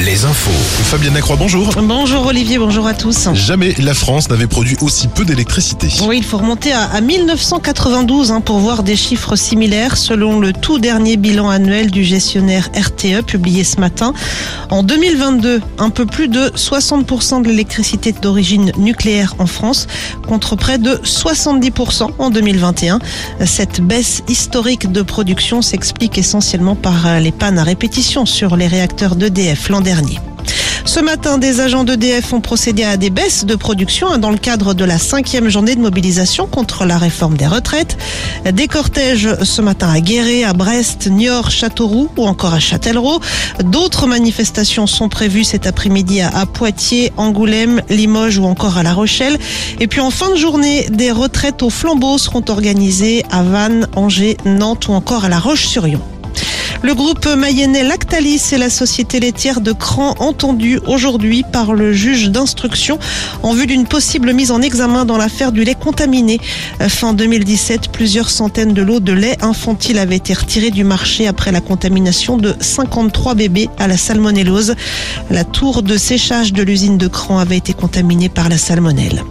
Les infos. Fabienne Lacroix, bonjour. Bonjour Olivier, bonjour à tous. Jamais la France n'avait produit aussi peu d'électricité. Oui, il faut remonter à, à 1992 hein, pour voir des chiffres similaires selon le tout dernier bilan annuel du gestionnaire RTE publié ce matin. En 2022, un peu plus de 60% de l'électricité d'origine nucléaire en France contre près de 70% en 2021. Cette baisse historique de production s'explique essentiellement par les pannes à répétition sur les réacteurs d'EDF l'an dernier. Ce matin, des agents d'EDF ont procédé à des baisses de production hein, dans le cadre de la cinquième journée de mobilisation contre la réforme des retraites. Des cortèges ce matin à Guéret, à Brest, Niort, Châteauroux ou encore à Châtellerault. D'autres manifestations sont prévues cet après-midi à Poitiers, Angoulême, Limoges ou encore à La Rochelle. Et puis en fin de journée, des retraites au flambeau seront organisées à Vannes, Angers, Nantes ou encore à La Roche-sur-Yon. Le groupe mayennais Lactalis et la société laitière de Cran entendus aujourd'hui par le juge d'instruction en vue d'une possible mise en examen dans l'affaire du lait contaminé. Fin 2017, plusieurs centaines de lots de lait infantile avaient été retirés du marché après la contamination de 53 bébés à la salmonellose. La tour de séchage de l'usine de Cran avait été contaminée par la salmonelle.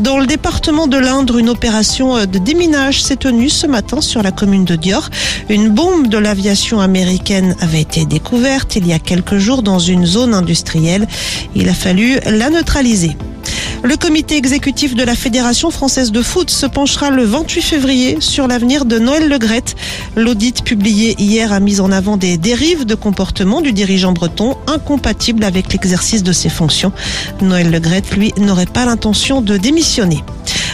Dans le département de l'Indre, une opération de déminage s'est tenue ce matin sur la commune de Dior. Une bombe de l'aviation américaine avait été découverte il y a quelques jours dans une zone industrielle. Il a fallu la neutraliser. Le comité exécutif de la Fédération française de foot se penchera le 28 février sur l'avenir de Noël Legrette. L'audit publié hier a mis en avant des dérives de comportement du dirigeant breton incompatibles avec l'exercice de ses fonctions. Noël Legrette, lui, n'aurait pas l'intention de démissionner.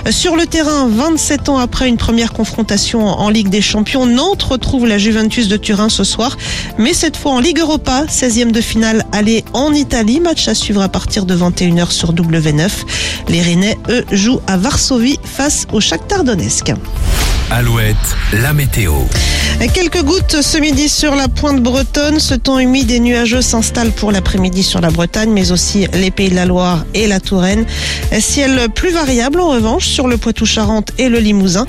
Sur le terrain, 27 ans après une première confrontation en Ligue des Champions, Nantes retrouve la Juventus de Turin ce soir, mais cette fois en Ligue Europa, 16e de finale aller en Italie, match à suivre à partir de 21h sur W9. Les Rennais, eux, jouent à Varsovie face au Shakhtar Donetsk. Alouette, la météo. Quelques gouttes ce midi sur la pointe bretonne. Ce temps humide et nuageux s'installe pour l'après-midi sur la Bretagne, mais aussi les Pays de la Loire et la Touraine. Ciel plus variable en revanche sur le Poitou-Charentes et le Limousin.